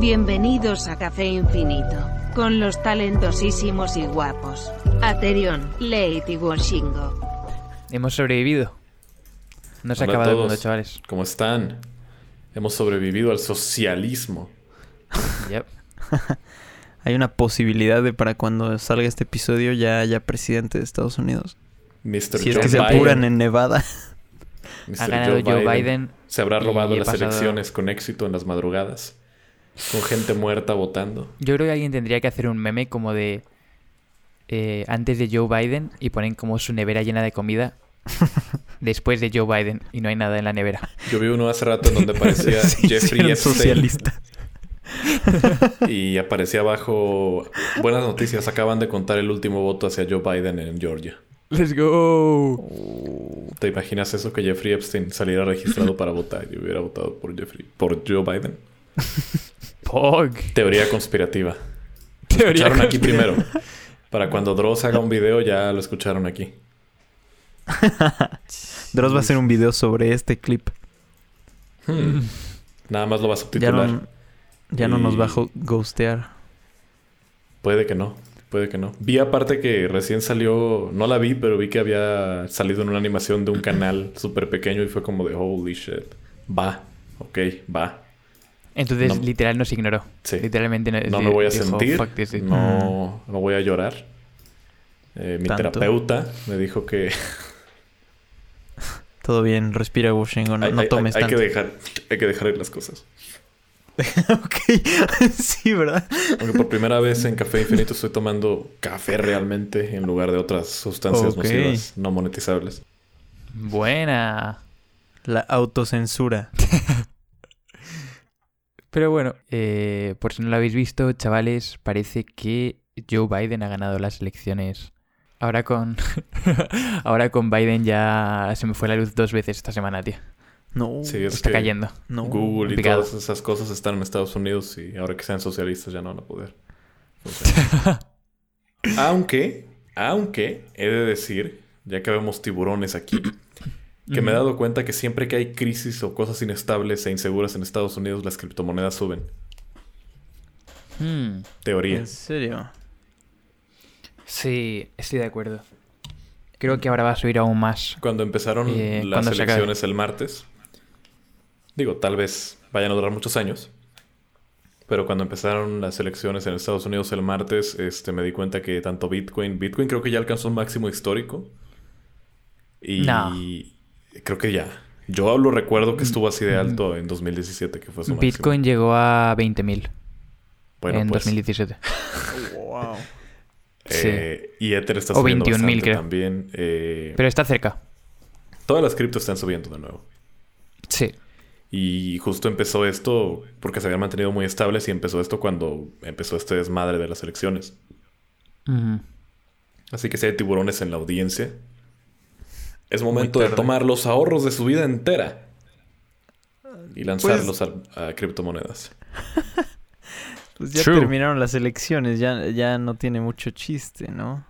Bienvenidos a Café Infinito, con los talentosísimos y guapos. Aterion, Lady Washingo. Hemos sobrevivido. No se ha acabado el mundo, chavales. ¿Cómo están? Hemos sobrevivido al socialismo. Yep. Hay una posibilidad de para cuando salga este episodio ya haya presidente de Estados Unidos. Mr. Si es que se Biden. apuran en Nevada. Mr. Ha ganado Joe Biden. Se habrá y robado las pasado- elecciones con éxito en las madrugadas. Con gente muerta votando. Yo creo que alguien tendría que hacer un meme como de... eh, antes de Joe Biden y ponen como su nevera llena de comida. después de Joe Biden y no hay nada en la nevera. Yo vi uno hace rato en donde aparecía Sí, Jeffrey sí, Epstein. socialista. Y aparecía abajo... Buenas noticias, acaban de contar el último voto hacia Joe Biden en Georgia. ¡Let's go! ¿Te imaginas eso? Que Jeffrey Epstein saliera registrado para votar y hubiera votado por Jeffrey... Por Joe Biden. Pog. Teoría conspirativa. Teoría escucharon aquí primero. Para cuando Dross haga un video, ya lo escucharon aquí. Dross va a hacer un video sobre este clip. Hmm. Nada más lo va a Ya subtitular. no, ya no nos va a ghostear. Puede que no. Puede que no. Vi aparte que recién salió... No la vi, pero vi que había salido en una animación de un canal súper pequeño y fue como de... Holy shit. Va. Ok, va. Entonces, No. literal, nos ignoró. Sí. Literalmente no, No me voy a dijo, sentir. No, no voy a llorar. Eh, mi Tanto. terapeuta me dijo que Todo bien, respira Washington, no, hay, no hay- tomes hay que tanto. dejar, hay que dejar ir las cosas. ok, sí, ¿verdad? Aunque por primera vez en Café Infinito estoy tomando café realmente en lugar de otras sustancias Ok. nocivas no monetizables. Buena. La autocensura. Pero bueno, eh, por si no lo habéis visto, chavales, parece que Joe Biden ha ganado las elecciones. Ahora con. Ahora con Biden ya se me fue la luz dos veces esta semana, tío. No, Sí, es Está que cayendo. no. Google y picado. todas esas cosas están en Estados Unidos y ahora que sean socialistas ya no van a poder. aunque, aunque he de decir, ya que vemos tiburones aquí, que me he dado cuenta que siempre que hay crisis o cosas inestables e inseguras en Estados Unidos, las criptomonedas suben. Hmm, Teoría. ¿En serio? Sí, estoy de acuerdo. Creo que ahora va a subir aún más. Cuando empezaron Eh, las cuando elecciones el martes, digo, tal vez vayan a durar muchos años, pero cuando empezaron las elecciones en Estados Unidos el martes, este, me di cuenta que tanto Bitcoin, Bitcoin creo que ya alcanzó un máximo histórico. Y No. Creo que ya. Yo lo recuerdo que estuvo así de alto en 2017, que fue su máximo. Bitcoin llegó a 20.000 Bueno, en pues, 2017. Wow. eh, y Ether está O subiendo 21.000 bastante creo. también. eh, Pero está cerca. todas las criptos están subiendo de nuevo. Sí. Y justo empezó esto porque se habían mantenido muy estables y empezó esto cuando empezó este desmadre de las elecciones. Así que si hay tiburones en la audiencia, es momento de tomar los ahorros de su vida entera y lanzarlos Pues- a, a criptomonedas. Pues ya True. terminaron las elecciones, ya, ya no tiene mucho chiste, ¿no?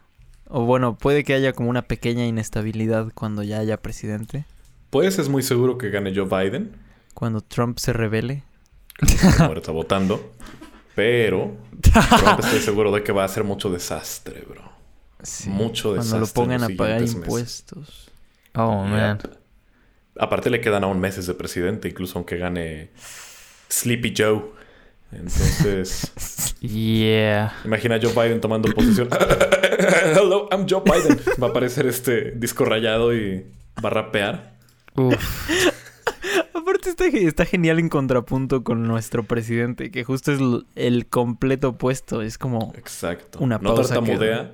O bueno, puede que haya como una pequeña inestabilidad cuando ya haya presidente. Pues es muy seguro que gane Joe Biden, Cuando Trump se revele. está votando, pero Trump estoy seguro de que va a hacer mucho desastre, bro. Sí, Mucho Cuando lo desastre en pongan a pagar meses. Oh, man. Aparte le quedan aún meses de presidente, incluso aunque gane Sleepy Joe. Entonces, Yeah. imagina a Joe Biden tomando posición. Hello, I'm Joe Biden. Va a aparecer este disco rayado y va a rapear. Uf. Aparte está, está genial en contrapunto con nuestro presidente, que justo es el completo opuesto. Es como, Exacto. Una no pausa tartamudea,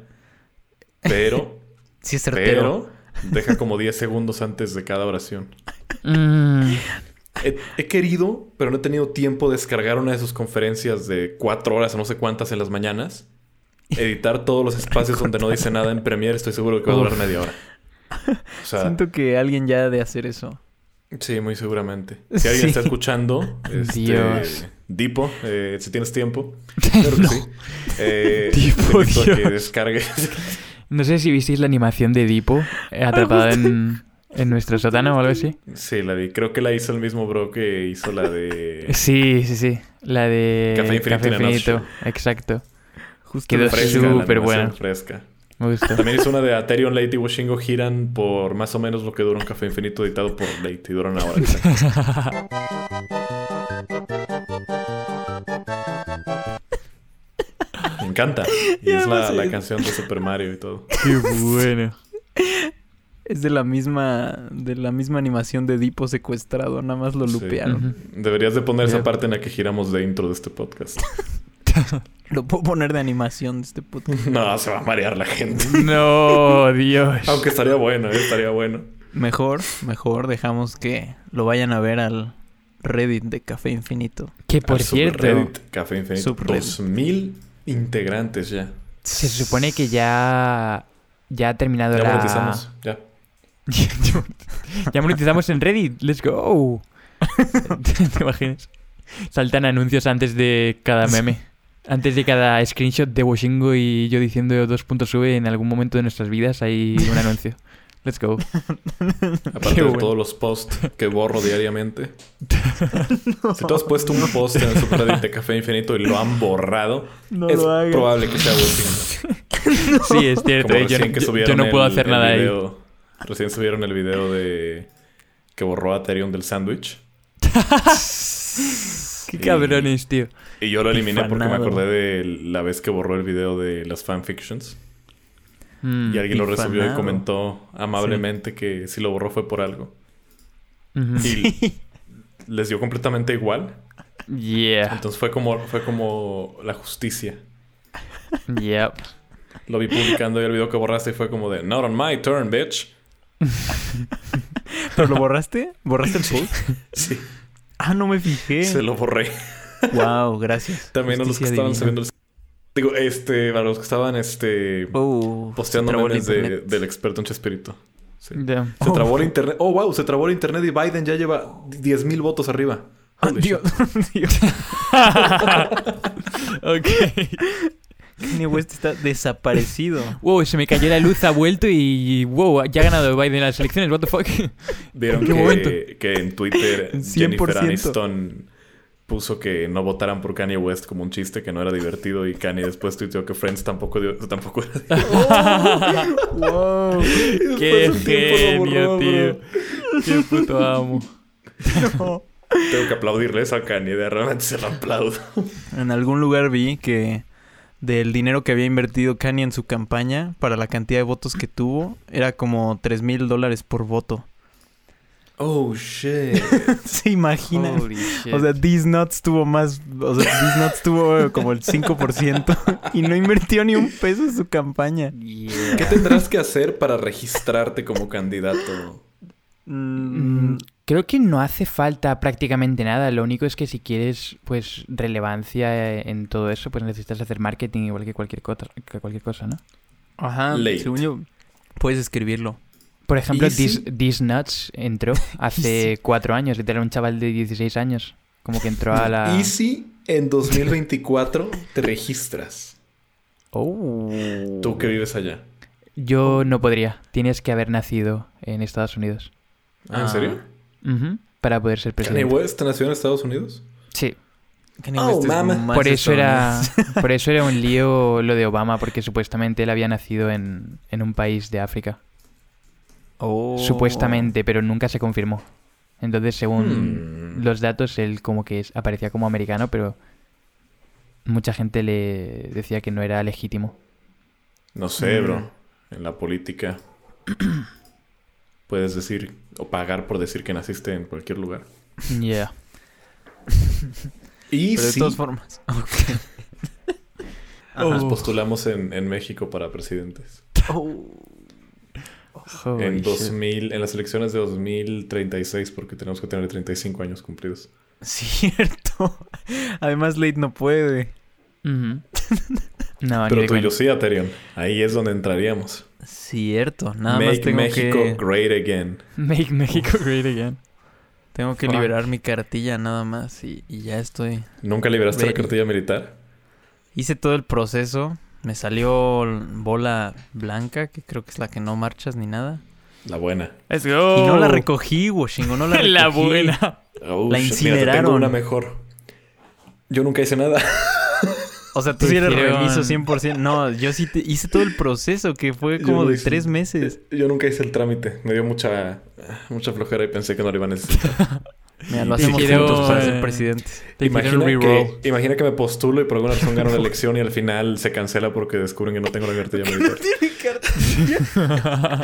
pero, sí es certero. pero deja como 10 segundos antes de cada oración. Mm. He, he querido, pero no he tenido tiempo de descargar una de sus conferencias de cuatro horas o no sé cuántas en las mañanas. Editar todos los espacios donde no dice nada en Premiere, estoy seguro que va a durar Uf. media hora. O sea, Siento que alguien ya ha de hacer eso. sí, muy seguramente. Si alguien Sí. está escuchando, este, Dios. Dipo, eh, si tienes tiempo, claro que sí. Eh, Dipo, que Dios. descargues. No sé si visteis la animación de Dipo eh, atrapada en, En nuestro sótano o algo así. Sí, la vi. Creo que la hizo el mismo bro que hizo la de... Sí, sí, sí. La de Café Infinito in a Infinito. Exacto. Justo Quedó súper buena. Fresca. Me gustó. También hizo una de Aterion, Late y Washingo giran por más o menos lo que dura un café infinito editado por Late y dura una hora. encanta. Y Ya es la, la canción de Super Mario y todo. Qué bueno. Es de la misma de la misma animación de Dipo secuestrado, nada más lo Sí. lupearon. Deberías de poner esa parte en la que giramos de intro de este podcast. Lo puedo poner de animación de este podcast. No, se va a marear la gente. No, Dios. Aunque estaría bueno, ¿eh? estaría bueno. Mejor, mejor dejamos que lo vayan a ver al Reddit de Café Infinito. Que por cierto, subreddit Café Infinito. Subreddit. 2000 integrantes ya. se supone que ya ya ha terminado Ya la monetizamos. Ya. ya monetizamos en Reddit. Let's go. ¿Te imaginas? Saltan anuncios antes de cada meme. Antes de cada screenshot de Washingo y yo diciendo dos puntos sube en algún momento de nuestras vidas hay un anuncio. Let's go. Aparte Qué de bueno. todos los posts que borro diariamente. Si tú has puesto un post en el subreddit de Café Infinito y lo han borrado, No es probable que sea Washingo. Sí, es cierto. Eh, Yo, recién que yo- subieron yo no puedo el- hacer el nada ahí. video- Recién subieron el video de que borró a Ethereum del sándwich. Qué cabrones, tío. Y yo lo eliminé porque me acordé de la vez que borró el video de las fanfictions. Mm, Y alguien lo recibió y comentó amablemente que si lo borró fue por algo. Y les dio completamente igual. Yeah. Entonces fue como, fue como la justicia. Yep. Lo vi publicando y el video que borraste y fue como de Not on my turn, bitch. ¿Pero lo borraste? ¿Borraste el post? Sí, Ah, no me fijé. se lo borré. Wow, gracias. También a los que estaban subiendo el... Digo, este, para los que estaban este Oh, posteando memes de- del experto en Chespirito. Sí. Se trabó el internet. Oh, wow, se trabó el internet y Biden ya lleva 10.000 votos arriba. Ah, Holy Dios. Dios. ok. Kanye West está desaparecido. Wow, se me cayó la luz, ha vuelto y wow, ya ha ganado Biden las elecciones, what the fuck. Vieron ¿En qué que, momento? que en Twitter 100%. Jennifer Aniston puso que no votaran por Kanye West como un chiste que no era divertido y Kanye después tuiteó que Friends tampoco, dio- tampoco era divertido. wow. Y Qué genio, borró, tío. bro. Qué puto amo. No. Tengo que aplaudirle eso a Kanye, de realmente se lo aplaudo. En algún lugar vi que del dinero que había invertido Kanye en su campaña para la cantidad de votos que tuvo, era como 3 mil dólares por voto. Oh, shit. ¿Se imaginan? Holy shit. O sea, These Nuts tuvo más. O sea, These Nuts tuvo como el 5% y no invirtió ni un peso en su campaña. Yeah. ¿Qué tendrás que hacer para registrarte como candidato? Mm, Creo que no hace falta prácticamente nada. Lo único es que si quieres, pues, relevancia en todo eso, pues necesitas hacer marketing igual que cualquier cosa, que cualquier cosa ¿no? Ajá, Late. según yo, puedes escribirlo. Por ejemplo, This Nuts entró hace cuatro años. Era un chaval de 16 años. Como que entró a la... Y si en 2024 te registras, Oh. tú que vives allá. Yo no podría. Tienes que haber nacido en Estados Unidos. Ah, ¿En serio? Ujú, Para poder ser ¿Kanye presidente. West nació en Estados Unidos? Sí. Kanye Oh, mama. Por eso era, por eso era un lío lo de Obama, porque supuestamente él había nacido en, en un país de África. Oh. Supuestamente, pero nunca se confirmó. Entonces, según Hmm. los datos, él como que aparecía como americano, pero mucha gente le decía que no era legítimo. No sé, Mm. bro. En la política puedes decir o pagar por decir que naciste en cualquier lugar. Yeah. Y Pero de todas formas. nos Oh. postulamos en, en México para presidentes. Holy en shit. 2000, en las elecciones de 2036, porque tenemos que tener 35 años cumplidos. Cierto. Además, Late no puede. No, Pero tú y yo sí, Aterion. Ahí es donde entraríamos. Cierto. Nada más Make tengo México que... great again. Make Mexico great again. Tengo que Fuck. liberar mi cartilla nada más y, y ya estoy. ¿Nunca liberaste la cartilla militar? Hice todo el proceso. Me salió bola blanca, que creo que es la que no marchas ni nada. La buena. Let's go. Y no la recogí, Washington, no la recogí. La buena. Oh, La mira, te incineraron. tengo una mejor. Yo nunca hice nada. O sea, tú sí eres remiso 100%. No, yo sí te hice todo el proceso, que fue como de hice. tres meses. Yo nunca hice el trámite. Me dio mucha, mucha flojera y pensé que no lo iba a necesitar. Mira, lo Te hacemos juntos para ser presidentes. Te hicieron imagina, que, imagina que me postulo y por alguna razón gano la elección y al final se cancela porque descubren que no tengo la cartilla militar.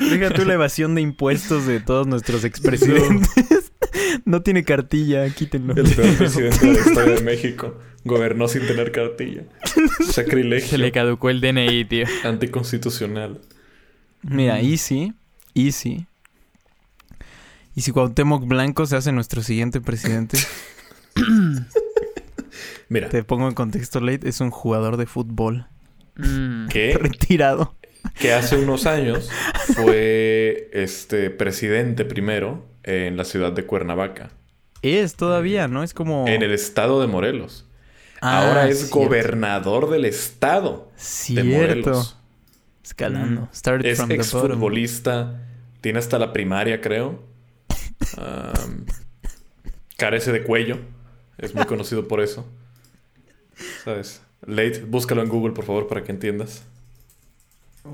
Deja tú la evasión de impuestos de todos nuestros expresidentes. No tiene cartilla, quítenlo. El peor presidente de la historia de México. Gobernó sin tener cartilla. Sacrilegio. Se le caducó el DNI, tío. Anticonstitucional. Mira, Easy, Easy. Y si Cuauhtémoc Blanco se hace nuestro siguiente presidente, Mira, te pongo en contexto, Late, es un jugador de fútbol Mm. que, retirado. que hace unos años fue este presidente primero en la ciudad de Cuernavaca, Es todavía, ¿no? Es como... en el estado de Morelos. Ah, Ahora es cierto. gobernador del estado de Cierto. Morelos. Escalando. Mm. Started Es from the bottom. exfutbolista. Tiene hasta la primaria, creo. Carece de cuello. Es muy conocido por eso. ¿Sabes? Late, búscalo en Google, por favor, para que entiendas.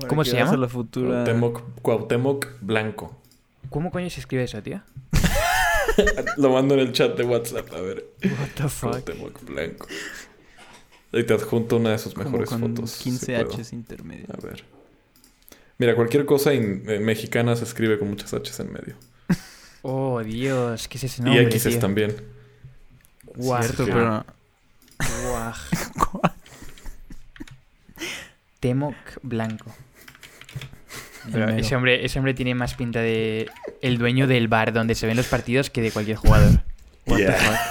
¿Cómo se llama? a la futura... Cuauhtémoc, Cuauhtémoc Blanco. ¿Cómo coño se escribe eso, tío? Lo mando en el chat de WhatsApp, a ver. What the fuck. Cuauhtémoc Blanco. Y te adjunto una de sus Como mejores con fotos. si 15 puedo. H's intermedios. A ver. Mira, cualquier cosa in- eh, mexicana se escribe con muchas H's en medio. Oh, Dios. ¿Qué es ese y nombre, X's tío? también. Guau. Cierto, Sí. pero... Guau. Temoc Blanco. Pero ese hombre, ese hombre tiene más pinta de el dueño del bar donde se ven los partidos que de cualquier jugador. Yeah.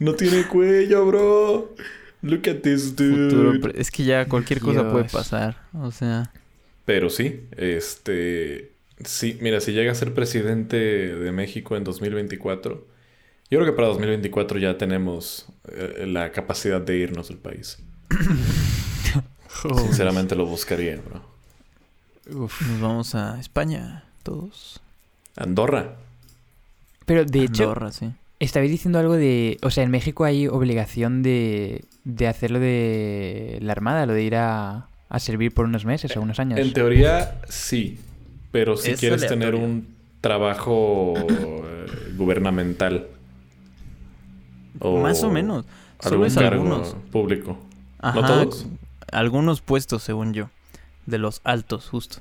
No tiene cuello, bro. Look at this dude. Futuro Es que ya cualquier cosa puede pasar. O sea... Pero sí, este. Sí, mira, si llega a ser presidente de México en 2024, yo creo que para 2024 ya tenemos eh, la capacidad de irnos del país. Sinceramente lo buscaría, bro. Uf. Nos vamos a España, todos. Andorra. Pero de hecho, Andorra, sí. estabais diciendo algo de. O sea, en México hay obligación de, de hacerlo de la armada, lo de ir a, a servir por unos meses o unos años. En teoría, sí. Pero si Es quieres tener un trabajo eh, gubernamental. Más o menos. Solo algún es cargo algunos. público. Ajá, ¿No todos? Algunos puestos, según yo. De los altos, justo.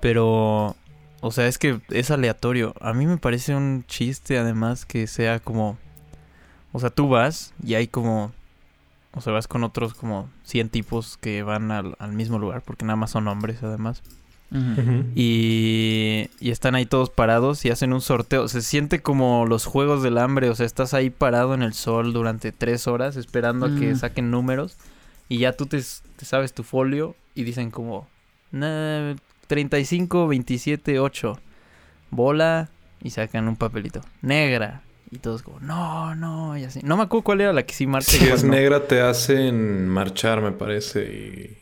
Pero, o sea, es que es aleatorio. A mí me parece un chiste, además, que sea como... O sea, tú vas y hay como... O sea, vas con otros como 100 tipos que van al, al mismo lugar, porque nada más son hombres, además. Y, y están ahí todos parados y hacen un sorteo. Se siente como los juegos del hambre. O sea, estás ahí parado en el sol durante tres horas esperando a que Mm. saquen números. Y ya tú te, te sabes tu folio y dicen como... "Nah, 35, 27, 8. Bola y sacan un papelito. Negra. Y todos como, no, no, y así. No me acuerdo cuál era la que sí marcha. Si es no. negra, te hacen marchar, me parece,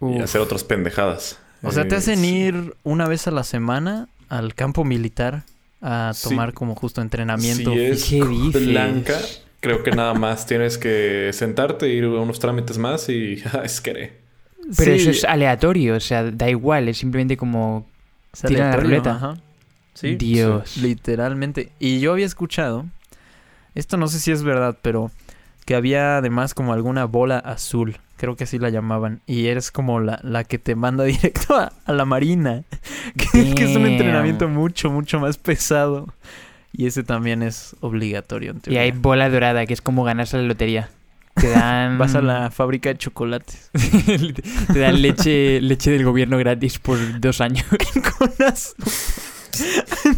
y, hacer otras pendejadas. O sea, te Eh, hacen sí. ir una vez a la semana al campo militar a Sí. tomar como justo entrenamiento. Si es ¿Qué dices? blanca, creo que nada más tienes que sentarte, ir a unos trámites más y es que Pero Sí, eso es aleatorio, o sea, da igual, es simplemente como. es tira la aleatorio, ruleta. ajá. Sí, Dios. literalmente. Y yo había escuchado, esto no sé si es verdad, pero que había además como alguna bola azul, creo que así la llamaban, y eres como la, la que te manda directo a, a la marina, que, que es un entrenamiento mucho, mucho más pesado. Y ese también es obligatorio. en Y hay bola dorada, que es como ganarse la lotería. Te dan. Vas a la fábrica de chocolates. Te dan leche, leche del gobierno gratis por dos años. Con las-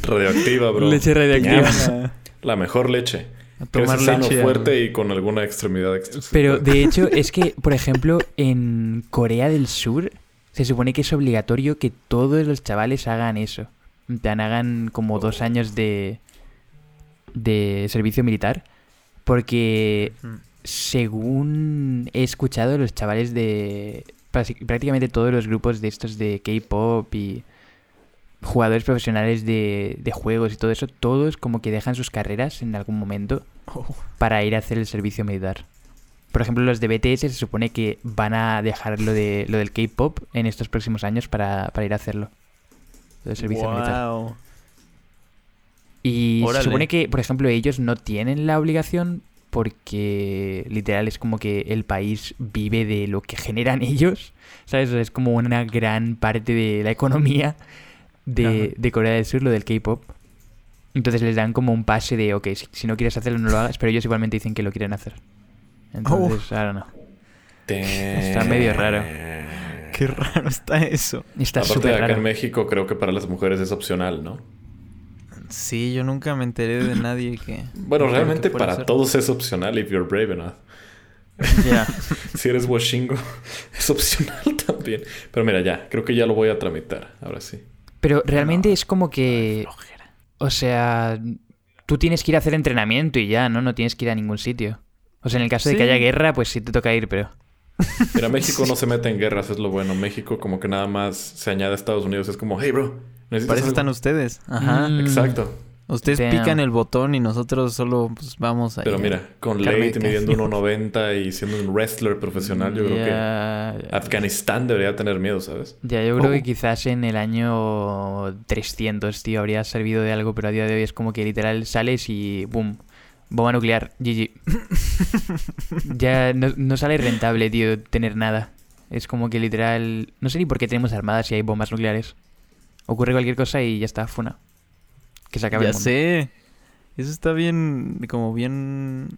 radioactiva, bro. Leche radioactiva. La mejor leche. A tomar sano, leche. a- fuerte y con alguna extremidad extra. Pero de hecho, es que, por ejemplo, en Corea del Sur se supone que es obligatorio que todos los chavales hagan eso. Plan, hagan como dos años de, de servicio militar. Porque Mm. según he escuchado, los chavales de prácti- prácticamente todos los grupos de estos de K-pop y jugadores profesionales de, de juegos y todo eso, todos como que dejan sus carreras en algún momento para ir a hacer el servicio militar. Por ejemplo, los de BTS se supone que van a dejar lo, de, lo del K-pop en estos próximos años para, para ir a hacerlo. Lo del servicio militar. Wow. Y Órale. se supone que, por ejemplo, ellos no tienen la obligación porque literal es como que el país vive de lo que generan ellos, ¿sabes? O sea, es como una gran parte de la economía de, Corea del Sur, lo del K-pop. Entonces les dan como un pase de, ok, si, si no quieres hacerlo no lo hagas, pero ellos igualmente dicen que lo quieren hacer. Entonces, I don't know. Está medio raro. Qué raro está eso. Está Aparte, acá raro. en México creo que para las mujeres es opcional, ¿no? Sí, yo nunca me enteré de nadie que... Bueno, realmente para todos es opcional if you're brave enough. Ya. Si eres washingo, es opcional también. Pero mira, ya, creo que ya lo voy a tramitar, ahora sí. Pero realmente No, es como que... O sea, tú tienes que ir a hacer entrenamiento y ya, ¿no? No tienes que ir a ningún sitio. O sea, en el caso de que haya guerra, pues sí te toca ir, pero... Mira, México no se mete en guerras, es lo bueno. México como que nada más se añade a Estados Unidos. Es como, hey, bro, Para eso algo?" están ustedes. Ajá. Mm, Exacto. Ustedes Damn. pican el botón y nosotros solo pues, vamos a... Pero mira, con Late midiendo cañón. 1.90 y siendo un wrestler profesional, yo creo que Afganistán debería tener miedo, ¿sabes? Ya, yo creo Oh. que quizás en el año 300, tío, habría servido de algo, pero a día de hoy es como que literal sales y ¡boom! Bomba nuclear, GG. ya no, no sale rentable, tío, tener nada. Es como que literal... No sé ni por qué tenemos armadas si hay bombas nucleares. Ocurre cualquier cosa y ya está, funa. Que se acabe Ya el mundo. sé. Eso está bien, como bien...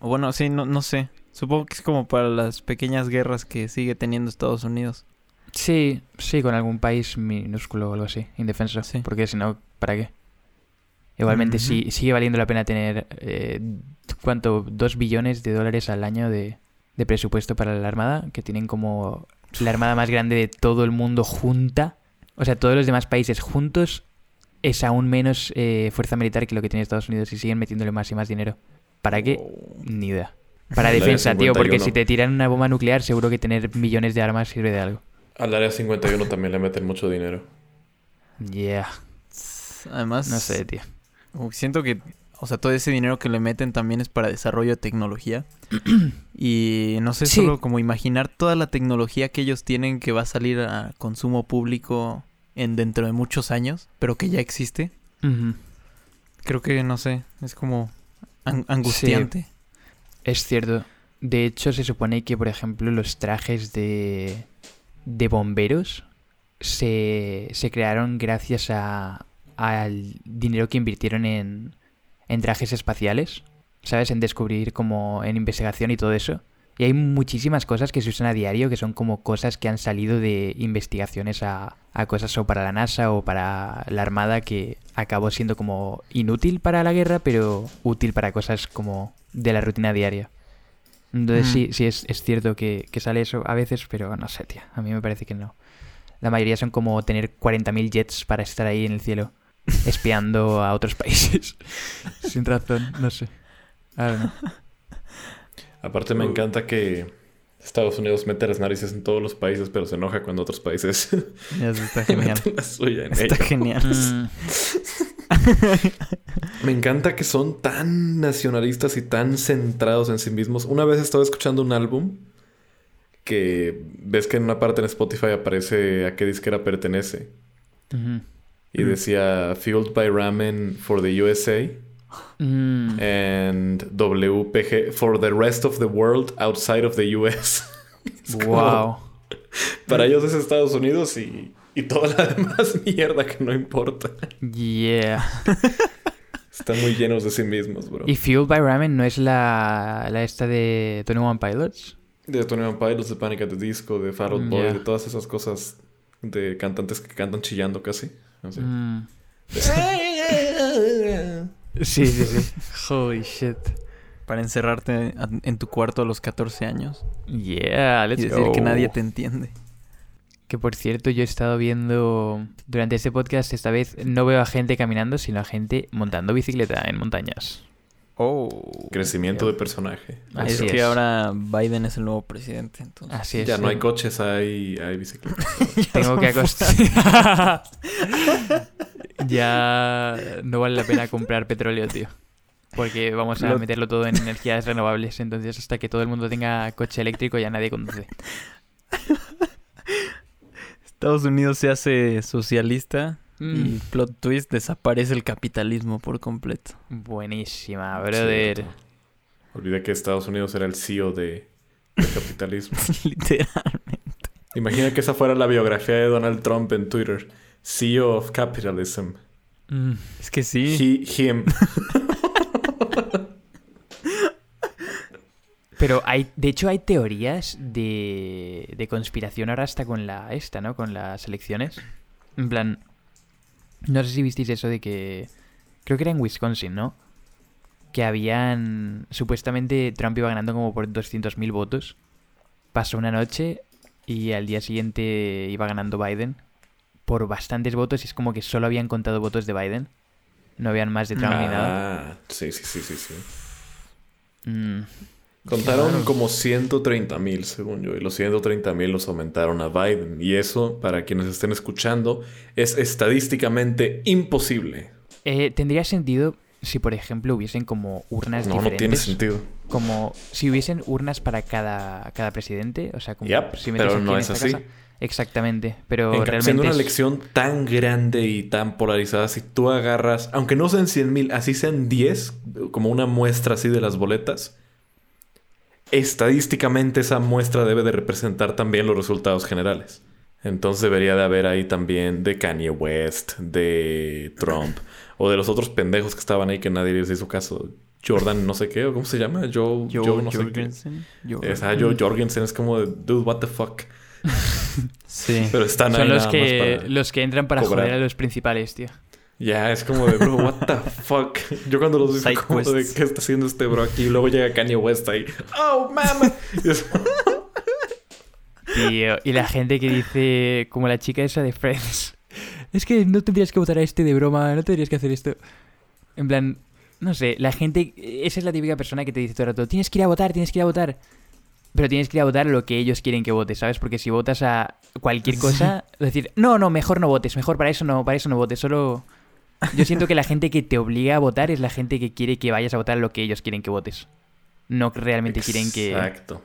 Bueno, sí, no, no sé. Supongo que es como para las pequeñas guerras que sigue teniendo Estados Unidos. Sí, sí, con algún país minúsculo o algo así, indefenso. Sí. Porque si no, ¿para qué? Igualmente sí, sigue valiendo la pena tener, eh, ¿cuánto? Dos billones de dólares al año de, de presupuesto para la Armada, que tienen como la Armada más grande de todo el mundo junta. O sea, todos los demás países juntos es aún menos eh, fuerza militar que lo que tiene Estados Unidos y siguen metiéndole más y más dinero. ¿Para qué? Ni idea. Para defensa, tío, porque 51. si te tiran una bomba nuclear seguro que tener millones de armas sirve de algo. Al área 51 también le meten mucho dinero. Yeah, Además, no sé, tío. que siento que, o sea, todo ese dinero que le meten también es para desarrollo de tecnología. y no sé, Sí. solo como imaginar toda la tecnología que ellos tienen que va a salir a consumo público en dentro de muchos años, pero que ya existe. Creo que, no sé, es como an- angustiante. Es cierto. De hecho, se supone que, por ejemplo, los trajes de, de bomberos se, se crearon gracias a, al dinero que invirtieron en, en trajes espaciales, ¿sabes? En descubrir como en investigación y todo eso. Y hay muchísimas cosas que se usan a diario que son como cosas que han salido de investigaciones a, a cosas o para la NASA o para la Armada que acabó siendo como inútil para la guerra, pero útil para cosas como de la rutina diaria. Entonces Mm. sí, sí es, es cierto que, que sale eso a veces, pero no sé, tío. A mí me parece que no. La mayoría son como tener 40.000 jets para estar ahí en el cielo, espiando a otros países. Sin razón, no sé. I don't know. Aparte me encanta que Estados Unidos mete las narices en todos los países, pero se enoja cuando otros países eso está genial. meten la suya en Está genial. Me encanta que son tan nacionalistas y tan centrados en sí mismos. Una vez estaba escuchando un álbum que ves que en una parte en Spotify aparece a qué disquera pertenece. Y decía Fueled by Ramen for the USA Mm. and WPG for the rest of the world outside of the US. Wow. Para ellos es Estados Unidos y, y toda la demás mierda que no importa. Yeah. Están muy llenos de sí mismos, bro. ¿Y Fueled by Ramen no es la, la esta de 21 Pilots? De Tony One Pilots, de Panic at the Disco, de Out Mm, Boy, de todas esas cosas de cantantes que cantan chillando casi. Así. Mm. Sí, sí, sí. Holy shit. Para encerrarte a- en tu cuarto a los 14 años Yeah, let's y decir go. que nadie te entiende. Que por cierto, yo he estado viendo durante este podcast, esta vez no veo a gente caminando, sino a gente montando bicicleta en montañas. Oh. Crecimiento de personaje. Así es es. que ahora Biden es el nuevo presidente, entonces. Así es. Ya no hay coches, hay, hay bicicletas. Tengo que acostar. Ya no vale la pena comprar petróleo, tío. Porque vamos a Lo- meterlo todo en energías renovables. Entonces, hasta que todo el mundo tenga coche eléctrico, ya nadie conduce. Estados Unidos se hace socialista Mm, y plot twist desaparece el capitalismo por completo. buenísima, brother. Olvidé que Estados Unidos era el CEO de, del capitalismo. Literal. Imagina que esa fuera la biografía de Donald Trump en Twitter. CEO of Capitalism. Mm, Es que sí. He, him. Pero hay, de hecho, hay teorías de, de conspiración ahora hasta con la esta, ¿no? Con las elecciones. En plan, no sé si visteis eso de que creo que era en Wisconsin, ¿no? Que habían supuestamente Trump iba ganando como por 200.000 votos. Pasó una noche y al día siguiente iba ganando Biden por bastantes votos y es como que solo habían contado votos de Biden. No habían más de Trump ni nada. Ah, sí, sí, sí, sí, sí. Mm, Contaron Claro. como 130 mil, según yo, y los 130 mil los aumentaron a Biden. Y eso, para quienes estén escuchando, es estadísticamente imposible. Eh, tendría sentido si, por ejemplo, hubiesen como urnas No, no diferentes. tiene sentido. Como si hubiesen urnas para cada, cada presidente. O sea, como Yep, si metes pero no es esta así. casa. Exactamente. Pero En realmente. siendo una elección tan grande y tan polarizada, si tú agarras, aunque no sean 100 mil, así sean 10, como una muestra así de las boletas, estadísticamente esa muestra debe de representar también los resultados generales. Entonces debería de haber ahí también de Kanye West, de Trump, o de los otros pendejos que estaban ahí que nadie les hizo caso. Jordan no sé qué, o cómo se llama, Joe, Joe Joe no sé qué. Jorgensen. Joe- Es, ah, Joe Jorgensen es como de, dude, what the fuck. Sí. Pero están ahí Son los nada que, más para- los que entran para cobrar. joder a los principales, tío. Ya, es como de, bro, what the fuck. Yo cuando los vi como de. ¿qué está haciendo este bro aquí? Y luego llega Kanye West ahí. ¡Oh, mama! Y es- Tío, y la gente que dice, como la chica esa de Friends, es que no tendrías que votar a este de broma, no tendrías que hacer esto. En plan, no sé, la gente, esa es la típica persona que te dice todo el rato, tienes que ir a votar, tienes que ir a votar. Pero tienes que ir a votar a lo que ellos quieren que votes, ¿sabes? Porque si votas a cualquier cosa, decir, no, no, mejor no votes, mejor para eso no, para eso no votes, solo... Yo siento que la gente que te obliga a votar es la gente que quiere que vayas a votar a lo que ellos quieren que votes. No que realmente quieren que, Exacto.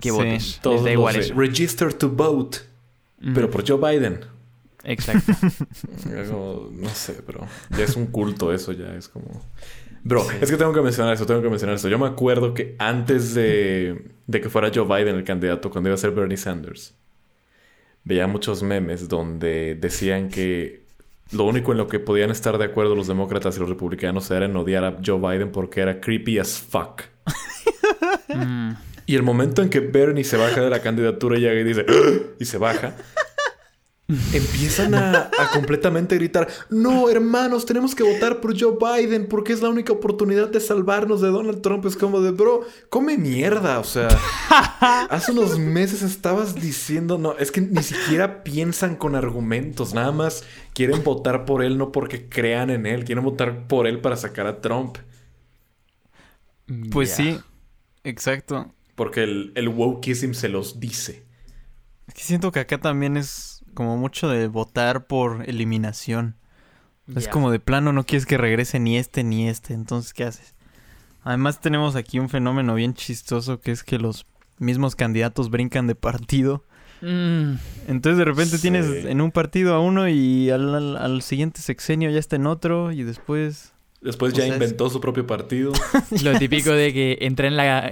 que Sí. votes. Todos Les da igual eso. Register to vote. Pero por Joe Biden. Exacto. Como, no sé, pero ya es un culto eso, ya es como... Bro, es que tengo que mencionar eso, tengo que mencionar eso. Yo me acuerdo que antes de, de que fuera Joe Biden el candidato, cuando iba a ser Bernie Sanders, veía muchos memes donde decían que lo único en lo que podían estar de acuerdo los demócratas y los republicanos era en odiar a Joe Biden porque era creepy as fuck. Mm. Y el momento en que Bernie se baja de la candidatura y llega y dice "¡Ah!", y se baja, empiezan a, a completamente gritar: No, hermanos, tenemos que votar por Joe Biden porque es la única oportunidad de salvarnos de Donald Trump. Es como de, bro, come mierda. O sea, hace unos meses estabas diciendo, no, es que ni siquiera piensan con argumentos, nada más quieren votar por él, no porque crean en él, quieren votar por él para sacar a Trump. Pues sí, exacto. Porque el, el wokeism se los dice. Es que siento que acá también es como mucho de votar por eliminación. Es como de plano no quieres que regrese ni este ni este, entonces ¿qué haces? Además tenemos aquí un fenómeno bien chistoso que es que los mismos candidatos brincan de partido. Mm. Entonces de repente Sí. tienes en un partido a uno y al, al- al siguiente sexenio ya está en otro y después... Después O ya sea, es- inventó su propio partido. Lo típico de que entra en la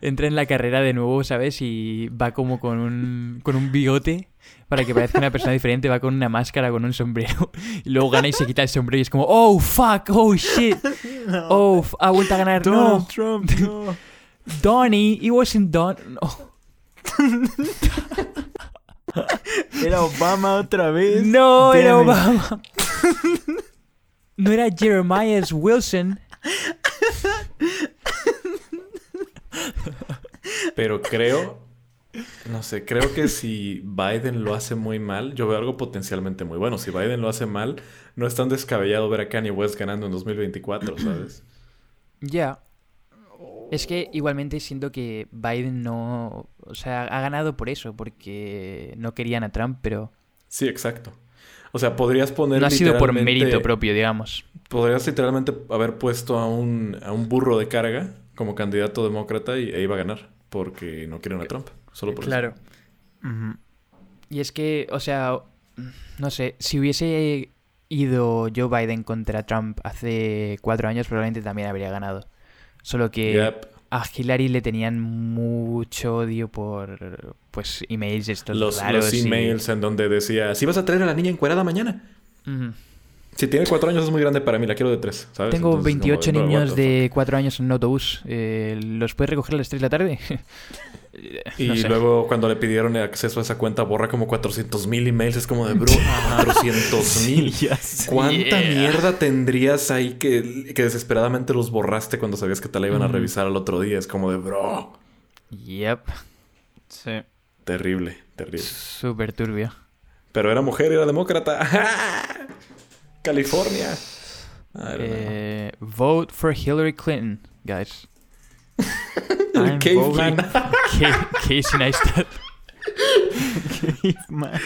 entra en la carrera de nuevo, ¿sabes? Y va como con un con un bigote para que parezca una persona diferente, va con una máscara, con un sombrero y luego gana y se quita el sombrero y es como, "Oh fuck, oh shit. Oh, ha vuelto a ganar." Donald No. Trump, no. Donnie, it wasn't Don. No. Era Obama otra vez. No, era it. Obama. No era Jeremiah Wilson. Pero creo, no sé, creo que si Biden lo hace muy mal, yo veo algo potencialmente muy bueno. Si Biden lo hace mal, no es tan descabellado ver a Kanye West ganando en 2024, ¿sabes? Ya. Es que igualmente siento que Biden no... O sea, ha ganado por eso, porque no querían a Trump, pero Sí, exacto. O sea, podrías poner. no ha sido por mérito propio, digamos. Podrías literalmente haber puesto a un, a un burro de carga como candidato demócrata y e iba a ganar. Porque no quieren a Trump. Solo por eso. Ujú. Y es que, o sea, no sé, si hubiese ido Joe Biden contra Trump hace cuatro años, probablemente también habría ganado. Solo que Yep. a Hillary le tenían mucho odio por, pues, emails estos Los, raros los y- emails en donde decía: Si vas a traer a la niña encuerada mañana. Ujú. Si tiene cuatro años es muy grande para mí, la quiero de tres. ¿sabes? Tengo Entonces, como 28 bro, what niños de 4 años en un autobús. Eh, ¿Los puedes recoger a las 3 de la tarde? Y No sé. luego cuando le pidieron acceso a esa cuenta borra como 400 mil emails. Es como de, bro, 400 mil. Ya sé. ¿Cuánta Yeah. mierda tendrías ahí que, que desesperadamente los borraste cuando sabías que te la iban a Ujú. revisar al otro día? Es como de, bro, Yep. Sí. terrible, terrible. Súper turbio. Pero era mujer, era demócrata. California. I don't know. Eh, vote for Hillary Clinton, guys. I'm caveman. Casey Neistat. Man.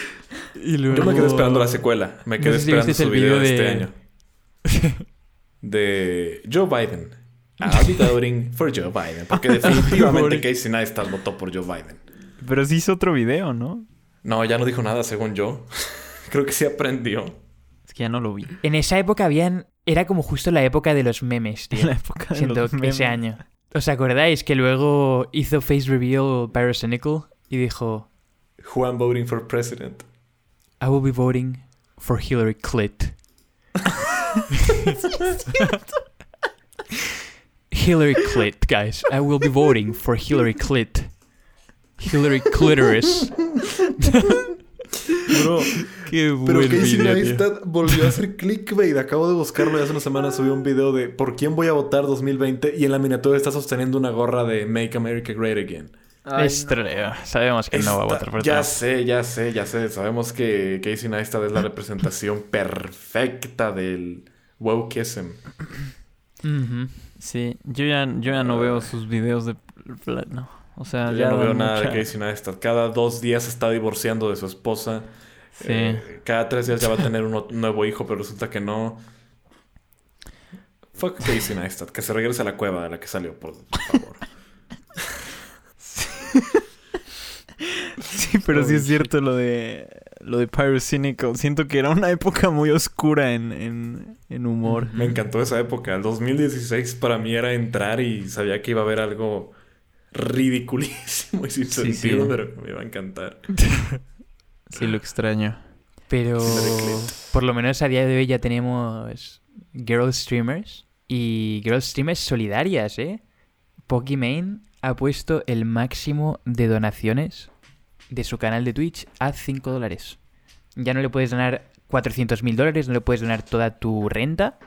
Y luego... Yo me quedé esperando la secuela. Me No quedé sé si esperando su el video, video de este año. De Joe Biden. I'll be voting for Joe Biden. Porque definitivamente. Casey Neistat votó por Joe Biden. Pero sí hizo otro video, ¿no? No, ya no dijo nada según yo. Creo que sí aprendió. Que ya no lo vi. En esa época habían... Era como justo la época de los memes, tío. En la época de Siento los memes. ese año. ¿Os acordáis que luego hizo face reveal Pyrocynical y dijo Who I'm voting for president. I will be voting for Hillary Clit. Hillary Clit, guys. I will be voting for Hillary Clit. Hillary Clitoris. Bro, Qué pero Casey video, tío. Neistat volvió a hacer clickbait. Acabo de buscarlo y hace una semana subió un video de ¿Por quién voy a votar 2020? Y en la miniatura está sosteniendo una gorra de Make America Great Again. Estrella. Sabemos que no va a votar por Ya Trump. sé, ya sé, ya sé. Sabemos que Casey Neistat es la representación perfecta del wokeism. Ujú. Sí, yo ya, yo ya no veo sus videos de... No, o sea, Yo ya ya no veo nada de Casey Neistat. Cada dos días está divorciando de su esposa. Sí. Eh, cada tres días ya va a tener un, nuevo hijo, pero resulta que no. Fuck Casey Neistat. Que se regrese a la cueva de la que salió, por favor. Sí, pero sí es cierto lo de lo de Pyrocynical. Siento que era una época muy oscura en, en, en humor. Me encantó esa época. El 2016 para mí era entrar y sabía que iba a haber algo ridiculísimo y sin Sí, sentido, sí. pero me iba a encantar. Sí, lo extraño. Pero por lo menos a día de hoy ya tenemos girl streamers y girl streamers solidarias, ¿eh? Pokimane ha puesto el máximo de donaciones de su canal de Twitch a 5 dólares. Ya no le puedes donar 400 mil dólares, no le puedes donar toda tu renta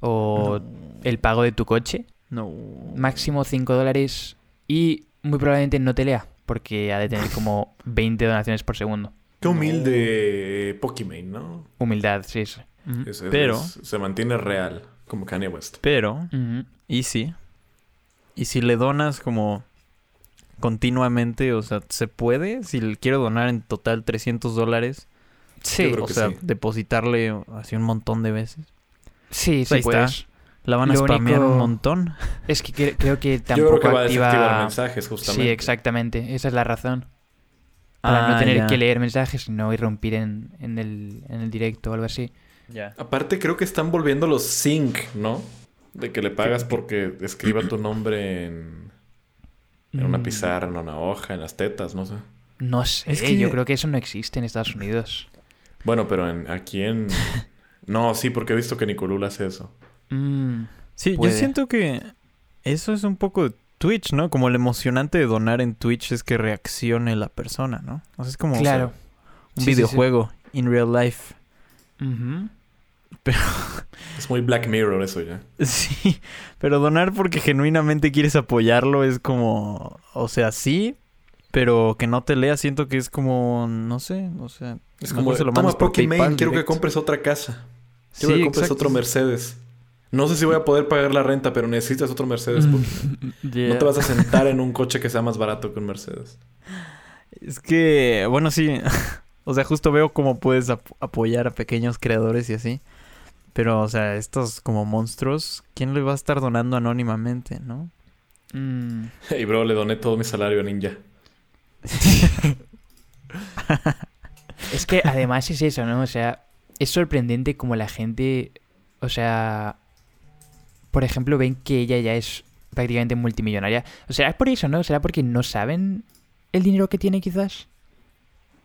o el pago de tu coche. No. Máximo 5 dólares y muy probablemente no te lea porque ha de tener como 20 donaciones por segundo. Qué humilde Pokimane, ¿no? Humildad, sí, sí. Ujú. Es- es- pero, es- se mantiene real, como Kanye West. pero, y sí. Y si le donas como continuamente, o sea, ¿se puede? Si le quiero donar en total 300 dólares, Sí, o sea, sí. depositarle así un montón de veces. sí, Pues sí ahí está. La van a Lo spamear único- un montón. Es que cre- creo que Yo tampoco creo que va a activa... desactivar mensajes, justamente. Sí, exactamente. Esa es la razón. Para Ah, no tener ya. que leer mensajes y no irrumpir en, en, el, en el directo o algo así. Ya. Aparte, creo que están volviendo los sync, ¿no? De que le pagas porque escriba tu nombre en, en una Mm, pizarra, en una hoja, en las tetas, no sé. No sé, Es que- yo creo que eso no existe en Estados Unidos. Bueno, pero en, aquí en... No, sí, porque he visto que Nicolula hace eso. Mm, Sí, Puede. yo siento que eso es un poco de Twitch, ¿no? Como lo emocionante de donar en Twitch es que reaccione la persona, ¿no? O sea, es como claro. un Sí, sí, sí. videojuego in real life. Ujú. Es muy Black Mirror eso ya. Sí, pero donar porque genuinamente quieres apoyarlo es como, o sea, sí, pero que no te lea siento que es como, no sé, o sea, Es como, se lo toma PayPal quiero que directo". compres otra casa. Sí, Quiero que compres exacto. otro Mercedes. No sé si voy a poder pagar la renta, pero necesitas otro Mercedes. Pokimane. Yeah. No te vas a sentar en un coche que sea más barato que un Mercedes. Es que, bueno, sí. o sea, justo veo cómo puedes ap- apoyar a pequeños creadores y así. Pero, o sea, estos como monstruos, ¿quién le va a estar donando anónimamente, no? Mm. Y bro, le doné todo mi salario a Ninja. Es que además es eso, ¿no? O sea, es sorprendente como la gente, o sea, por ejemplo, ven que ella ya es prácticamente multimillonaria. O sea, es por eso, ¿no? ¿Será porque no saben el dinero que tiene quizás?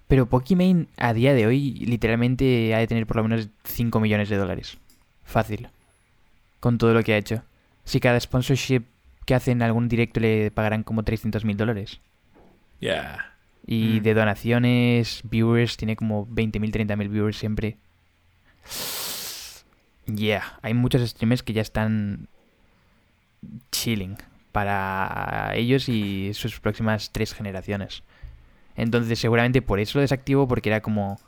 Pero Pokimane a día de hoy literalmente ha de tener por lo menos 5 millones de dólares. Fácil. Con todo lo que ha hecho. Si cada sponsorship que hace en algún directo le pagarán como 300 mil dólares. Ya. Y Mm. de donaciones, viewers, tiene como 20.000, 30.000 viewers siempre. Yeah, hay muchos streamers que ya están chilling para ellos y sus próximas tres generaciones. Entonces seguramente por eso lo desactivo porque era como...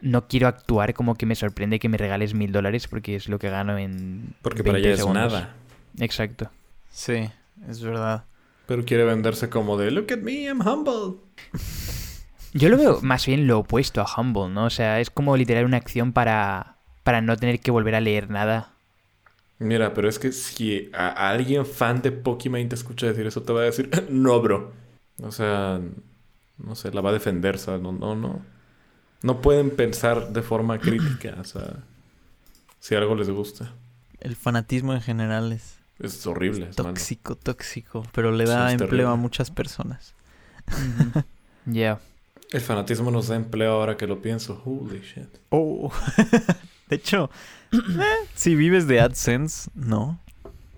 No quiero actuar como que me sorprende que me regales mil dólares porque es lo que gano en... Porque para 20 ella es nada. Exacto. Sí, es verdad. Pero quiere venderse como de Look at me, I'm humble. Yo lo veo más bien lo opuesto a Humble, ¿no? O sea, es como literal una acción para, para no tener que volver a leer nada. Mira, pero es que si a alguien fan de Pokimane te escucha decir eso, te va a decir, no, bro. O sea, no sé, la va a defender, ¿sabes? No, no, no. No pueden pensar de forma crítica, o sea, si algo les gusta. El fanatismo en general es Es horrible, es malo. tóxico, tóxico. Pero le da empleo terrible. a muchas personas. Ya. El fanatismo nos da empleo ahora que lo pienso. Holy shit. Oh. de hecho, eh, si vives de AdSense, no.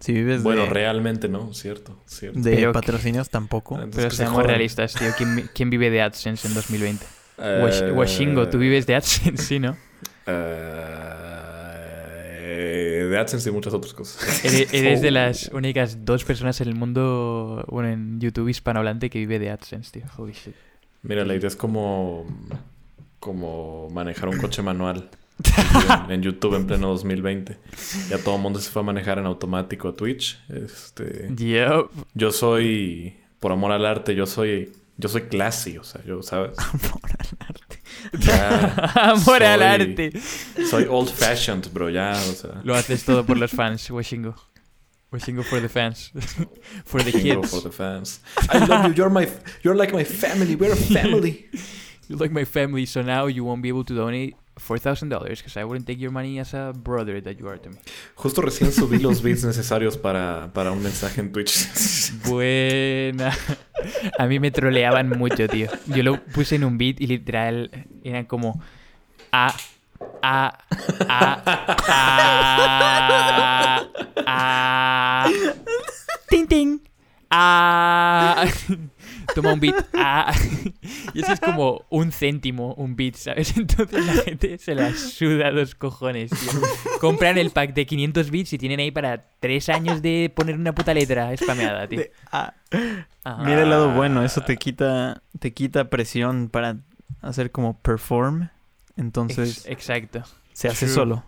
Si vives Bueno, de, realmente no, cierto, cierto. de Pero que- patrocinios, tampoco. Entonces, Pero seamos realistas, tío. ¿Quién, quién vive de AdSense en 2020? Eh, Wash- Washingo, tú vives de AdSense, sí, ¿no? eh, de AdSense y muchas otras cosas. Eres, eres de Oh. las únicas dos personas en el mundo, bueno, en YouTube hispanohablante que vive de AdSense, tío. Holy shit. Mira, la idea es como, como manejar un coche manual en, en YouTube en pleno 2020. Ya todo el mundo se fue a manejar en automático a Twitch. Este, Yup. yo soy, por amor al arte, yo soy, yo soy classy, o sea, yo, ¿sabes? Ya Amor al soy- arte. Soy old fashioned, bro, ya, o sea. Lo haces todo por los fans, Washingo. Washingo for the fans. for the kids. for the fans. I love you. You're my, you're like my family. We're a family. You're like my family, so now you won't be able to donate $4,000 because I wouldn't take your money as a brother that you are to me. Justo recién subí los bits necesarios para, para un mensaje en Twitch. Buena. A mí me troleaban mucho, tío. Yo lo puse en un beat y literal eran como a a a a a ting ting a toma un beat a y eso es como un céntimo un beat, ¿sabes? Entonces la gente se la suda dos cojones, tío. Compran el pack de 500 bits y tienen ahí para tres años de poner una puta letra spameada, tío. De- ah, Ajá. Mira el lado bueno, eso te quita, te quita presión para hacer como perform. Entonces Ex- exacto. se hace true. solo.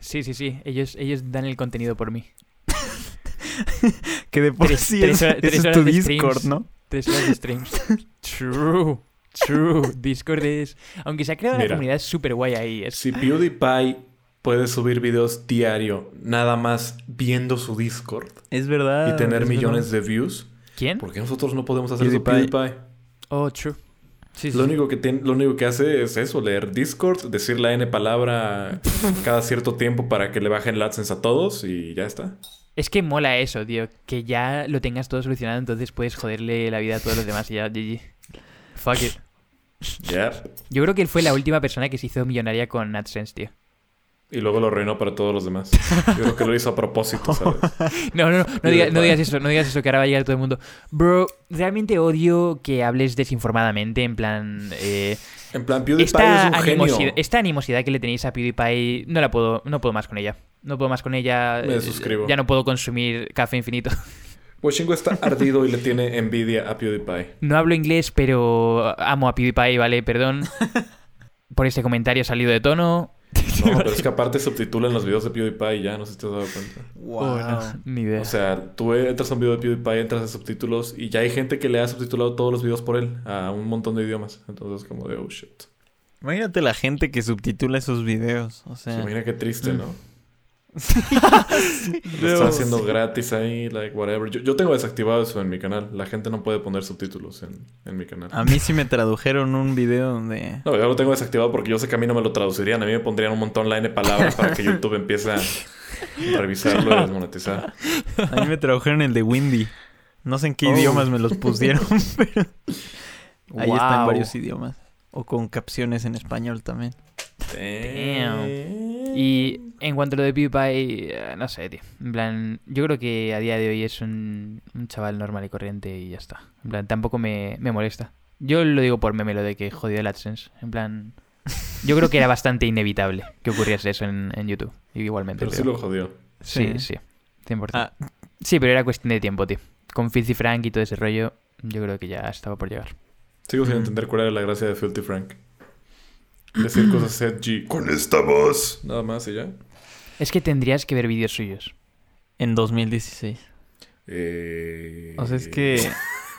Sí, sí, sí. Ellos, ellos dan el contenido por mí. Que de por Tres- sí tres es, horas- tres es tu Discord, streams. ¿no? Tres horas de streams. True. True. Discord es... Aunque se ha creado una Mira. comunidad súper guay ahí. Es... Si PewDiePie puede subir videos diario nada más viendo su Discord Es verdad. y tener es millones verdad. de views, ¿Quién? ¿por qué nosotros no podemos hacer eso PewDiePie. PewDiePie? Oh, true. Sí, Lo sí. único, que tiene, lo único que hace es eso, leer Discord, decir la N palabra cada cierto tiempo para que le bajen el AdSense a todos y ya está. Es que mola eso, tío. Que ya lo tengas todo solucionado, entonces puedes joderle la vida a todos los demás y ya, GG. Fuck it. Ya. Yo creo que él fue la última persona que se hizo millonaria con AdSense, tío. Y luego lo arruinó para todos los demás. Yo creo que lo hizo a propósito, ¿sabes? No, no, no, no digas eso, no digas eso, que ahora va a llegar todo el mundo. Bro, realmente odio que hables desinformadamente, en plan... Eh, En plan, PewDiePie esta, es un genio. animosidad, esta animosidad que le tenéis a PewDiePie, no la puedo, no puedo más con ella. No puedo más con ella. Me eh, suscribo. Ya no puedo consumir café infinito. Washingo está ardido y le tiene envidia a PewDiePie. No hablo inglés, pero amo a PewDiePie, ¿vale? Perdón. Por este comentario salido de tono. No, pero es que aparte subtitulan los videos de PewDiePie y ya, no sé si te has dado cuenta. Wow. Oh, no, ni idea. O sea, tú entras a un video de PewDiePie, entras a subtítulos y ya hay gente que le ha subtitulado todos los videos por él a un montón de idiomas. Entonces, como de, oh shit. Imagínate la gente que subtitula esos videos. O Se sea, imagina qué triste, ¿no? Lo No. está haciendo gratis ahí, like whatever. Yo, yo tengo desactivado eso en mi canal. La gente no puede poner subtítulos en, en mi canal. a mí sí me tradujeron un video donde... No, yo lo tengo desactivado porque yo sé que a mí no me lo traducirían. A mí me pondrían un montón line de palabras para que YouTube empiece a revisarlo y desmonetizar. A mí me tradujeron el de Windy. No sé en qué Oh. idiomas me los pusieron, pero ahí está en Wow. varios idiomas. O con capciones en español también. Y en cuanto a lo de PewDiePie, eh, no sé, tío. En plan, yo creo que a día de hoy es un, un chaval normal y corriente y ya está. En plan, tampoco me, me molesta. Yo lo digo por meme lo de que jodió el AdSense. En plan, yo creo que era bastante inevitable que ocurriese eso en, en YouTube. Igualmente. Pero sí pero- lo jodió. Sí, Sí. sí. 100%. Ah. Sí, pero era cuestión de tiempo, tío. Con Filthy Frank y todo ese rollo, yo creo que ya estaba por llegar. Sigo sin Mm. entender cuál era la gracia de Filthy Frank. Decir cosas edgy con esta voz. Nada más y ya. Es que tendrías que ver vídeos suyos. En 2016. Eh... O sea, es que...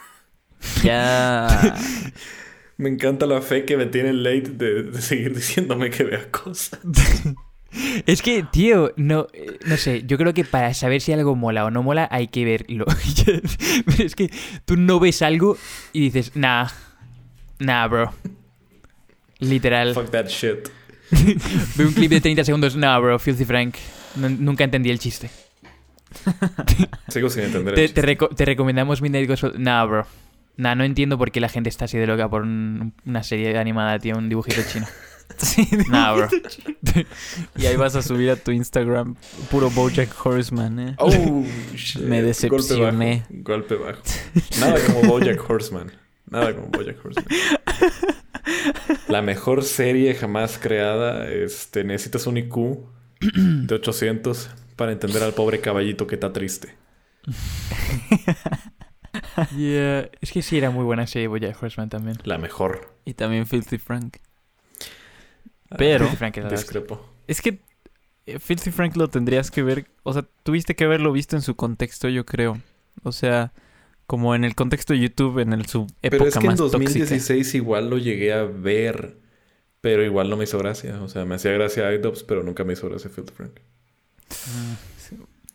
Ya... Me encanta la fe que me tiene Late de, de seguir diciéndome que vea cosas. Es que, tío, no, eh, no sé, yo creo que para saber si algo mola o no mola hay que verlo. Pero es que tú no ves algo y dices, nah, nah, bro. Literal. Fuck that shit. Veo un clip de 30 segundos, nah, bro, Filthy Frank. No- nunca entendí el chiste. Sigo sin entender Te, el te reco- te recomendamos Midnight Gospel. Nah, bro. Nah, no entiendo por qué la gente está así de loca por un- una serie animada, tío, un dibujito chino. Sí, Nah, bro. y ahí vas a subir a tu Instagram puro Bojack Horseman, ¿eh? Oh, shit. Me decepcioné. Golpe bajo. Golpe bajo. Nada como Bojack Horseman. Nada como Bojack Horseman. La mejor serie jamás creada. Este, necesitas un IQ de 800 para entender al pobre caballito que está triste. Yeah. Es que sí, era muy buena serie Bojack Horseman también. La mejor. Y también Filthy Frank. Pero- Filthy Frank era la hostia. Discrepo. Es que eh, Filthy Frank lo tendrías que ver, o sea, tuviste que haberlo visto en su contexto, yo creo. O sea, como en el contexto de YouTube, en el, su época Pero es que en más tóxica. 2016 igual lo llegué a ver. Pero igual no me hizo gracia. O sea, me hacía gracia iDubbbz, pero nunca me hizo gracia Filthy Frank.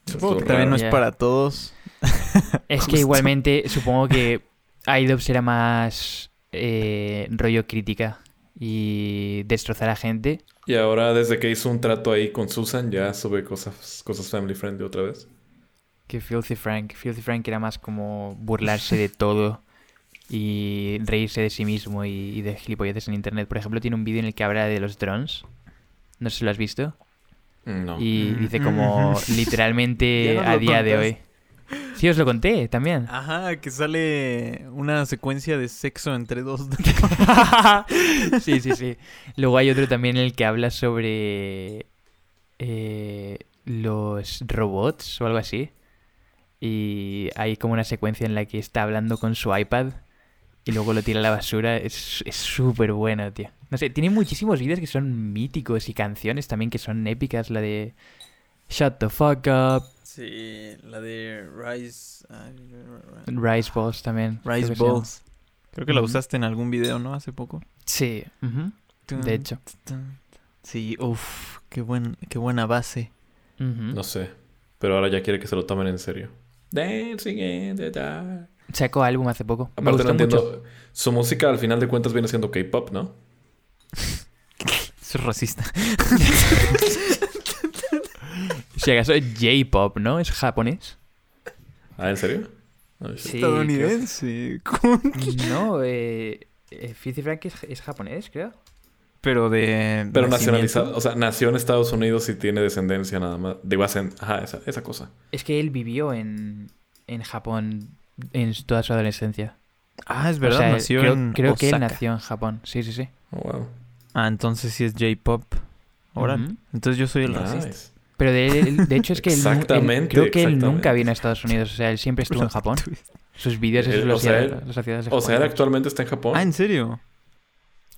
Supongo que también no es para todos. Es que igualmente supongo que iDubbbz era más eh, rollo crítica y destrozar a gente. Y ahora, desde que hizo un trato ahí con Susan, ya sube cosas, cosas family friendly otra vez. Que Filthy Frank. Filthy Frank era más como burlarse de todo y reírse de sí mismo y, y de gilipolleces en internet. Por ejemplo, tiene un vídeo en el que habla de los drones. No sé si lo has visto. No. Y Mm. dice como literalmente a día de hoy. Sí, os lo conté también. Ajá, que sale una secuencia de sexo entre dos. sí, sí, sí. Luego hay otro también en el que habla sobre eh, los robots o algo así. Y hay como una secuencia en la que está hablando con su iPad y luego lo tira a la basura. Es es súper bueno, tío. No sé, tiene muchísimos vídeos que son míticos y canciones también que son épicas. La de Shut the fuck up, Sí, la de Rise. Rice Balls también. Rise. Balls. Creo que la usaste en algún video, ¿no? Hace poco. Sí, de hecho. Sí, uff, qué, buen, qué buena base. No sé. Pero ahora ya quiere que se lo tomen en serio. Dancing in the dark. Sacó álbum hace poco. Me Aparte, no entiendo. mucho. Su música, al final de cuentas, viene siendo K-pop, ¿no? Eso es racista. Si acaso es J-pop, ¿no? Es japonés. Ah, ¿en serio? Shit. Sí, Estadounidense. No, eh, eh, Frank es, es japonés, creo. Pero de. Pero nacionalizado. O sea, nació en Estados Unidos y tiene descendencia nada más. Digo, hacen. Ajá, esa, esa cosa. Es que él vivió en, en Japón en toda su adolescencia. Ah, es O verdad, sea, nació creo, en. creo que él nació en Japón. Sí, sí, sí. Oh, wow. Ah, entonces sí es J-pop. Ujú. Entonces yo soy el racista. Nice. Pero de, él- de hecho es que él, él- Exactamente, creo que él nunca vino a Estados Unidos. O sea, él siempre estuvo en Japón. Sus vídeos Eh, esos o los sea, hacía- él- los hacía desde O sea, él actualmente está en Japón. Ah, ¿en serio?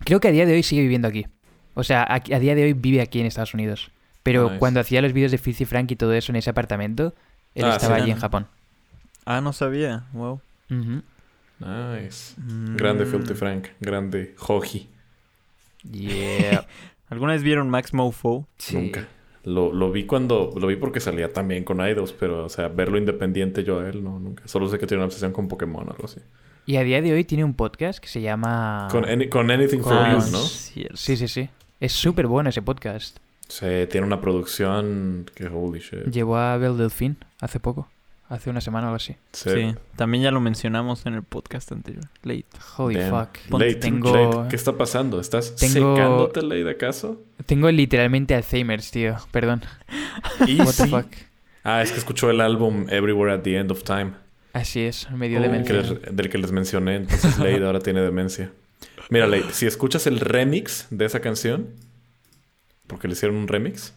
Creo que a día de hoy sigue viviendo aquí. O sea, a, a día de hoy vive aquí en Estados Unidos. Pero Nice. cuando hacía los vídeos de Fizzy Frank y todo eso en ese apartamento, él Ah, estaba sí. allí en Japón. Ah, no sabía. Wow. Ujú. Nice. Mm. Grande Filthy Frank. Grande Hoji. Yeah. ¿Alguna vez vieron Max Mofo? Sí. Nunca. Lo, lo vi cuando... Lo vi porque salía también con Idols, pero, o sea, verlo independiente yo a él, no, nunca. Solo sé que tiene una obsesión con Pokémon o algo así. Y a día de hoy tiene un podcast que se llama... Con, any- con Anything for You, ¿no? Sí, sí, sí. Es súper bueno ese podcast. Sí, tiene una producción que holy shit. Llevó a Bel Delfín hace poco. Hace una semana o algo así. Sí. Sí. También ya lo mencionamos en el podcast anterior. Late. Holy Damn. fuck. Late, tengo, Late, ¿qué está pasando? ¿Estás Tengo- secándote, Late, acaso? tengo literalmente Alzheimer's, tío. Perdón. Y What the fuck. Ah, es que escuchó el álbum Everywhere at the End of Time. Así es, me dio Oh. que demencia. les- del que les mencioné. Entonces Late ahora tiene demencia. Mira, Late, si escuchas el remix de esa canción, porque le hicieron un remix,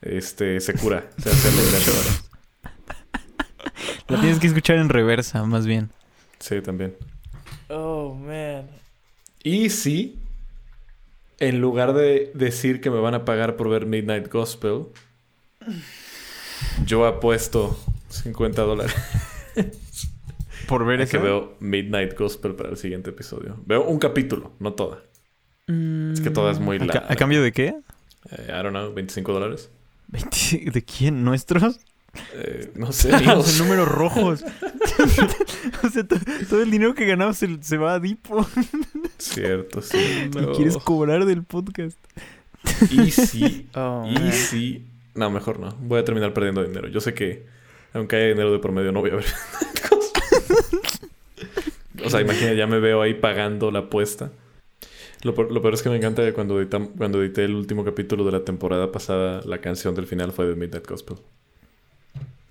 este, se cura. Se hace alegre ahora. La tienes que escuchar en reversa, más bien. Sí, también. Oh, man. Y si, en lugar de decir que me van a pagar por ver Midnight Gospel, yo apuesto 50 dólares Por ver a eso. que veo Midnight Gospel para el siguiente episodio. Veo un capítulo, no toda. Es que toda es muy ¿A, ca- larga. a cambio de qué? Eh, I don't know, 25 dólares. 20 ¿De quién? ¿Nuestros? Eh, no sé, Los números rojos. o sea, to- todo el dinero que ganamos se, se va a Dipo. Cierto, sí. Y quieres cobrar del podcast. Y sí, Oh, y sí. No, mejor no. Voy a terminar perdiendo dinero. Yo sé que, aunque haya dinero de promedio, no voy a ver. O sea, imagina, ya me veo ahí pagando la apuesta. Lo, peor- lo peor es que me encanta que cuando, editam- cuando edité el último capítulo de la temporada pasada, la canción del final fue de Midnight Gospel.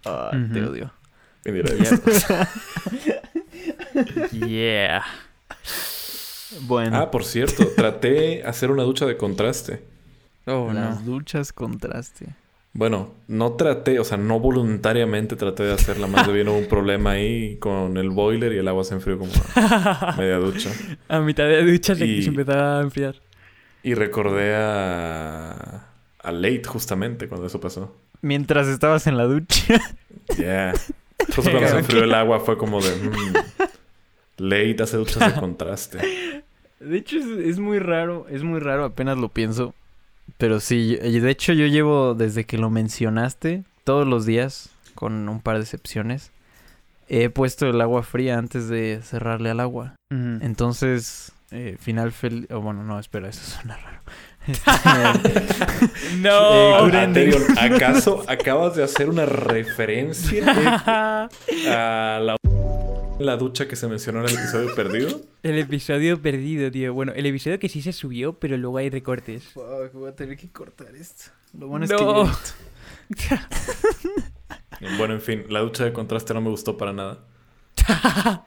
Ah, Ujú. Te odio. Yeah. Bueno, Ah, por cierto, traté hacer una ducha de contraste. Oh, las no. duchas contraste. Bueno, no traté, o sea, no voluntariamente traté de hacerla. Más bien hubo un problema ahí con el boiler y el agua se enfrió como a media ducha. A mitad de ducha se, Y- se empezaba a enfriar. Y recordé a... A Late justamente cuando eso pasó. Mientras estabas en la ducha. Yeah. Justo cuando se enfrió el agua fue como de... mm, Late hace duchas de contraste. De hecho, es, es muy raro. Es muy raro, apenas lo pienso. Pero sí, de hecho yo llevo desde que lo mencionaste, todos los días, con un par de excepciones, he puesto el agua fría antes de cerrarle al agua. Entonces, eh, final feliz... Oh, bueno, no, espera, eso suena raro. Este, No. Eh, ending. Aterion, ¿acaso acabas de hacer una referencia a la... la ducha que se mencionó en el episodio perdido? El episodio perdido, tío. Bueno, el episodio que sí se subió, pero luego hay recortes. Fuck, voy a tener que cortar esto. Lo bueno es que No. ya Bueno, en fin, la ducha de contraste no me gustó para nada.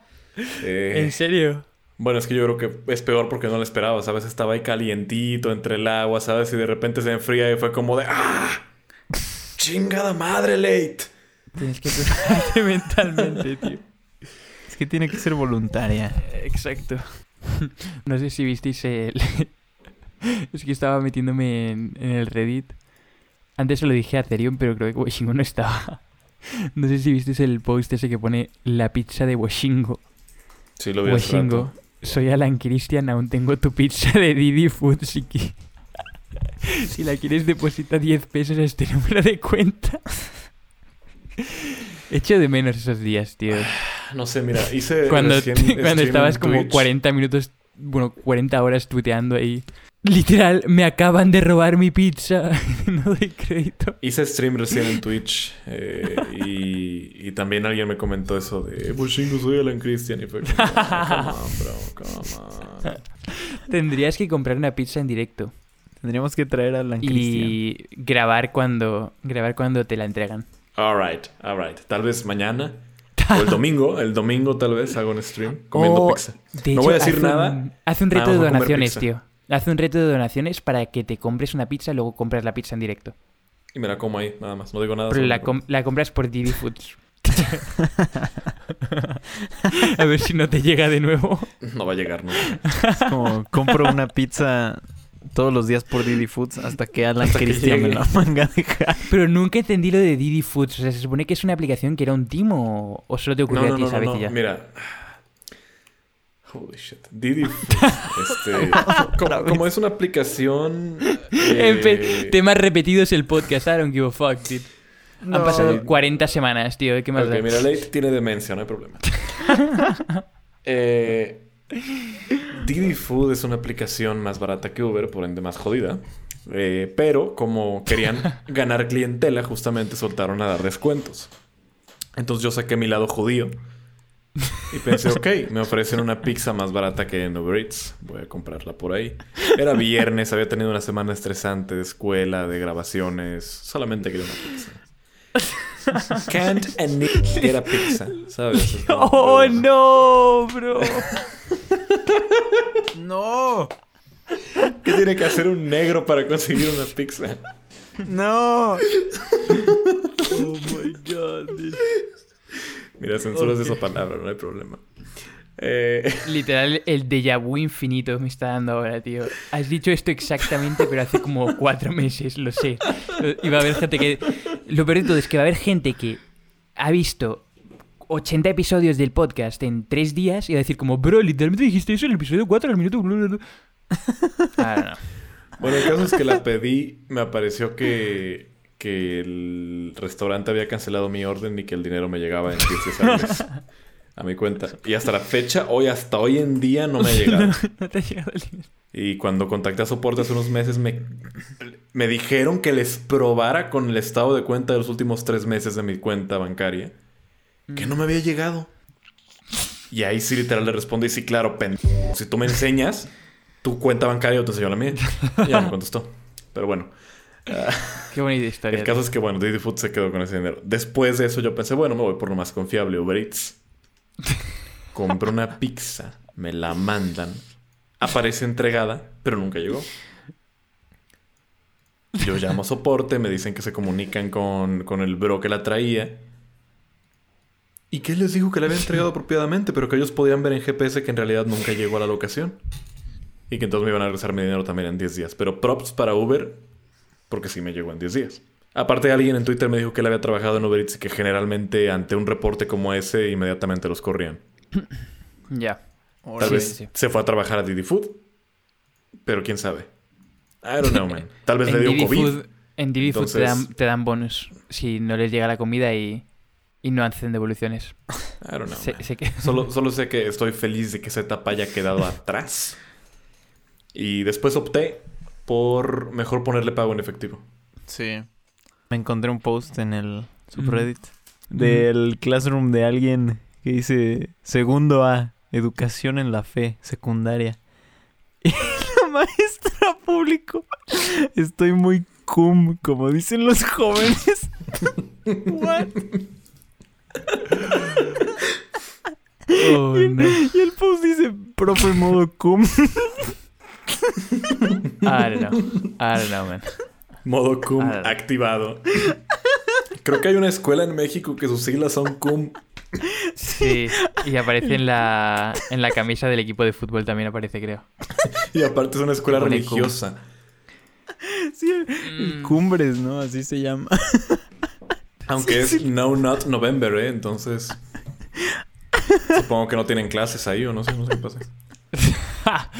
Eh, ¿En serio? Bueno, es que yo creo que es peor porque no lo esperaba, ¿sabes? Estaba ahí calientito entre el agua, ¿sabes? Y de repente se enfría y fue como de ¡Ah! ¡Chingada madre, Late! Tienes que prepararte mentalmente, tío. Es que tiene que ser voluntaria. Exacto. No sé si visteis el... es que estaba metiéndome en, en el Reddit. Antes se lo dije a Therion, pero creo que Washingo no estaba. No sé si visteis el post ese que pone la pizza de Washingo. Sí, lo vi Washingo, soy Alan Christian, aún tengo tu pizza de Didi Food si, qui- si la quieres deposita 10 pesos a este número de cuenta. Echo de menos esos días, tío. No sé, mira, hice Cuando, recién cuando estabas como Twitch. 40 minutos, bueno, 40 horas tuiteando ahí. Literal, me acaban de robar mi pizza. no doy crédito. Hice stream recién en Twitch eh, y, y también alguien me comentó eso de Bushingo soy Alan Christian y fue como, "Oh, come on, bro, come on". Tendrías que comprar una pizza en directo Tendríamos que traer a Alan Christian. y grabar cuando grabar cuando te la entregan. Alright, alright. Tal vez mañana o el domingo, el domingo tal vez hago un stream comiendo Oh, pizza. No hecho, voy a decir nada, Un, haz un nada reto de donaciones, pizza. tío. Haz un reto de donaciones para que te compres una pizza y luego compras la pizza en directo. Y me la como ahí, nada más. No digo nada. Pero la, com- compras por Didi Foods. A ver si no te llega de nuevo. No va a llegar nunca. Es como compro una pizza todos los días por Didi Foods hasta que Alan Hasta que Christian me la manga de hack. Pero nunca entendí lo de Didi Foods. O sea, ¿se supone que es una aplicación que era un timo o, solo te ocurrió No, a ti no, esa no, ya? Mira. Holy shit. Didi Foods, este, como, como es una aplicación. Eh, temas repetidos el podcast. I don't give a fuck, dude. Han pasado 40 semanas, tío. ¿Qué más da? mira, Late tiene demencia, no hay problema. eh, Didi Food es una aplicación más barata que Uber, por ende más jodida. Eh, pero como querían ganar clientela, justamente soltaron a dar descuentos. Entonces yo saqué mi lado judío. Y pensé, ok, me ofrecen una pizza más barata que en Uber Eats. Voy a comprarla por ahí. Era viernes, había tenido una semana estresante de escuela, de grabaciones. Solamente quería una pizza. Can't and need get a pizza, ¿sabes? ¡Oh, no, bro! ¡No! ¿Qué tiene que hacer un negro para conseguir una pizza? ¡No! ¡Oh, my God! Mira, censuras esa palabra, no hay problema. Eh, Literal, el déjà vu infinito me está dando ahora, tío. Has dicho esto exactamente, pero hace como cuatro meses, lo sé. Y va a haber gente que... Lo peor de todo es que va a haber gente que ha visto 80 episodios del podcast en tres días y va a decir como, bro, literalmente dijiste eso en el episodio 4 al minuto... bla, bla, bla". Ah, no. bueno, el caso es que la pedí, me apareció que, que el restaurante había cancelado mi orden y que el dinero me llegaba en 15 días a mi cuenta. Y hasta la fecha, hoy, hasta hoy en día, no me ha llegado. No te ha llegado el dinero. Y cuando contacté a soporte hace unos meses, me, me dijeron que les probara con el estado de cuenta de los últimos tres meses de mi cuenta bancaria que no me había llegado. Y ahí sí literal le respondí, sí, claro, pendejo. Si tú me enseñas tu cuenta bancaria, yo te enseño la mía. Y ya me contestó. Pero bueno. ah, Qué bonita historia. el caso es que, bueno, Didi Food se quedó con ese dinero. Después de eso yo pensé, bueno, me voy por lo más confiable, Uber Eats. Compré una pizza, me la mandan, aparece entregada, pero nunca llegó. Yo llamo a soporte, me dicen que se comunican con, con el bro que la traía. ¿Y qué les dijo que la había entregado apropiadamente, pero que ellos podían ver en GPS que en realidad nunca llegó a la locación? Y que entonces me iban a regresar mi dinero también en 10 días. Pero props para Uber, porque sí me llegó en 10 días. Aparte, alguien en Twitter me dijo que él había trabajado en Uber Eats y que generalmente ante un reporte como ese, inmediatamente los corrían. Ya. Tal Sí, vez sí. se fue a trabajar a Didi Food, pero quién sabe. I don't know, man. Tal vez le dio Didi COVID. Food, en Didi Food te, dan, te dan bonus si no les llega la comida y, y no hacen devoluciones. I don't know, Sé- man. sé que- Solo, solo sé que estoy feliz de que esa etapa haya quedado atrás. Y después opté por mejor ponerle pago en efectivo. Sí. Me encontré un post en el subreddit del classroom de alguien que dice segundo A, educación en la fe, secundaria. Y la maestra público, estoy muy cum, como dicen los jóvenes. What? Oh, no. Y el post dice, profe modo cum. I don't know. I don't know, man. Modo cum activado. Creo que hay una escuela en México que sus siglas son cum. Sí, y aparece en la, en la camisa del equipo de fútbol también aparece, creo. Y aparte es una escuela Pone cum. religiosa. Sí, Mm. cumbres, ¿no? Así se llama. Aunque es No Not November, ¿eh? Entonces... Supongo que no tienen clases ahí o no sé, no sé qué pasa.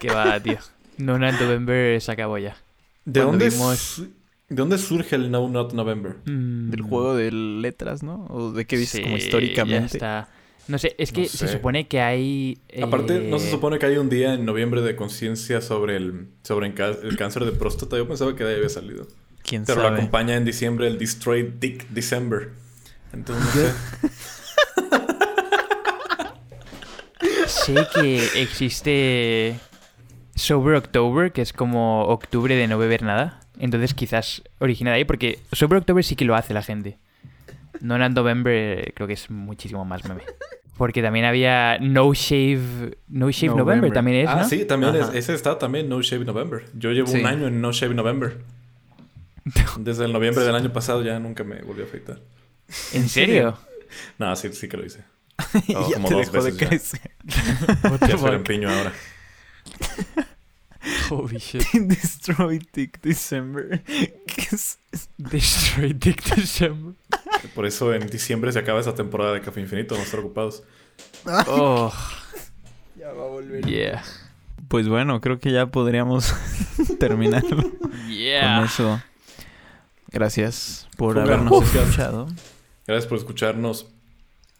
Que va, tío. No, no, en November se acabó ya. ¿De dónde, vimos- ¿De dónde surge el No Not November? Mm. Del juego de letras, ¿no? O de qué dices como históricamente. ya está. No sé, es que No se supone que hay... Aparte, ¿no se eh, supone que hay un día en noviembre de conciencia sobre el sobre el, cáncer de próstata? Yo pensaba que de ahí había salido. ¿Quién Pero lo sabe? acompaña en diciembre el Destroy Dick December. Entonces, no sé. Sé que existe Sober October, que es como octubre de no beber nada. Entonces quizás origina de ahí, porque Sober October sí que lo hace la gente. No en November creo que es muchísimo más meme. Porque también había No Shave... No Shave November, November. también es, Ah, ¿no? sí, también es- ese está también No Shave November. Yo llevo Sí. un año en No Shave November. Desde el noviembre del año pasado ya nunca me volví a afeitar. ¿En serio? No, sí, sí que lo hice. Ya como dos dejó de veces ya. crecer. What the Ya ahora. Holy shit. Destroy Dick December. ¿Qué es? Destroy Dick December. Por eso en diciembre se acaba esa temporada de Café Infinito, vamos a estar ocupados. Oh, Ya va a volver. yeah. Pues bueno, creo que ya podríamos terminar con Yeah. eso. Gracias por habernos escuchado. Gracias por escucharnos.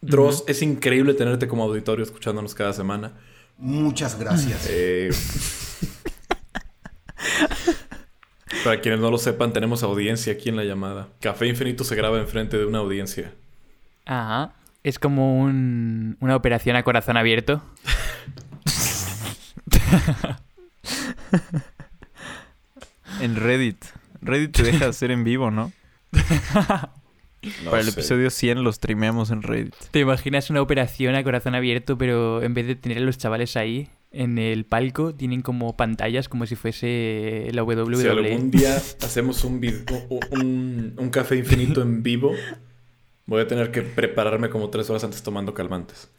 Dross, es increíble tenerte como auditorio escuchándonos cada semana. Muchas gracias. Eh, para quienes no lo sepan, tenemos audiencia aquí en la llamada. Café Infinito se graba enfrente de una audiencia. Ajá. Es como un, una operación a corazón abierto. En Reddit. Reddit te deja hacer en vivo, ¿no? No Para el sé. episodio 100 los streameamos en Reddit. ¿Te imaginas una operación a corazón abierto, pero en vez de tener a los chavales ahí en el palco, tienen como pantallas como si fuese la? WWE? Si algún día hacemos un, un, un- un café infinito en vivo, voy a tener que prepararme como tres horas antes tomando calmantes.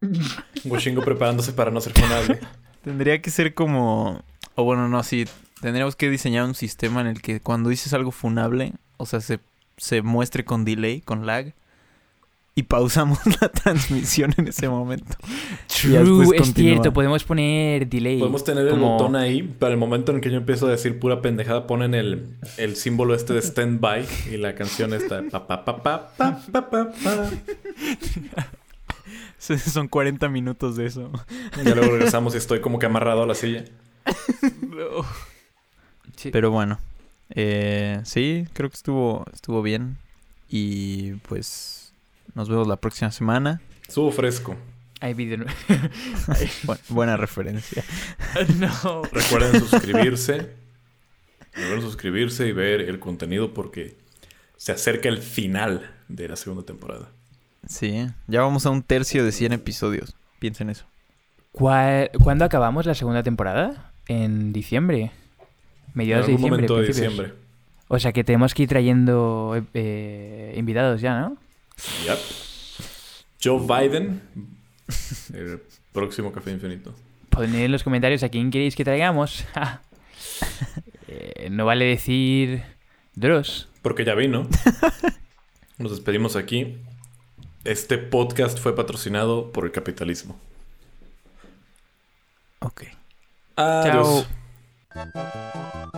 Gushingo preparándose para no ser funable. Tendría que ser como... O bueno, no, sí. Tendríamos que diseñar un sistema en el que cuando dices algo funable, o sea, se, se muestre con delay, con lag. Y pausamos la transmisión en ese momento. True, es continúa. cierto, podemos poner delay. Podemos tener el botón ahí. Para el momento en que yo empiezo a decir pura pendejada, ponen el, el símbolo este de stand-by y la canción está. Pa, pa, pa, pa, pa, pa, pa, pa. Son 40 minutos de eso. Ya luego regresamos y estoy como que amarrado a la silla. Sí. Pero bueno. Eh, sí, creo que estuvo, estuvo bien. Y pues nos vemos la próxima semana. Estuvo fresco. Hay video. Bu- buena referencia. no. Recuerden suscribirse. Recuerden suscribirse y ver el contenido porque se acerca el final de la segunda temporada. Sí, ya vamos a un tercio de 100 episodios. Piensen eso. ¿Cuál- ¿Cuándo acabamos la segunda temporada? En diciembre. Mediados de diciembre. momento de principios. diciembre. O sea que tenemos que ir trayendo eh, invitados ya, ¿no? Yep. Joe Biden. El próximo Café Infinito. Poned en los comentarios a quién queréis que traigamos. Eh, no vale decir Dross. Porque ya vino. Nos despedimos aquí. Este podcast fue patrocinado por el capitalismo. Ok. Adiós. Chao. Thank you.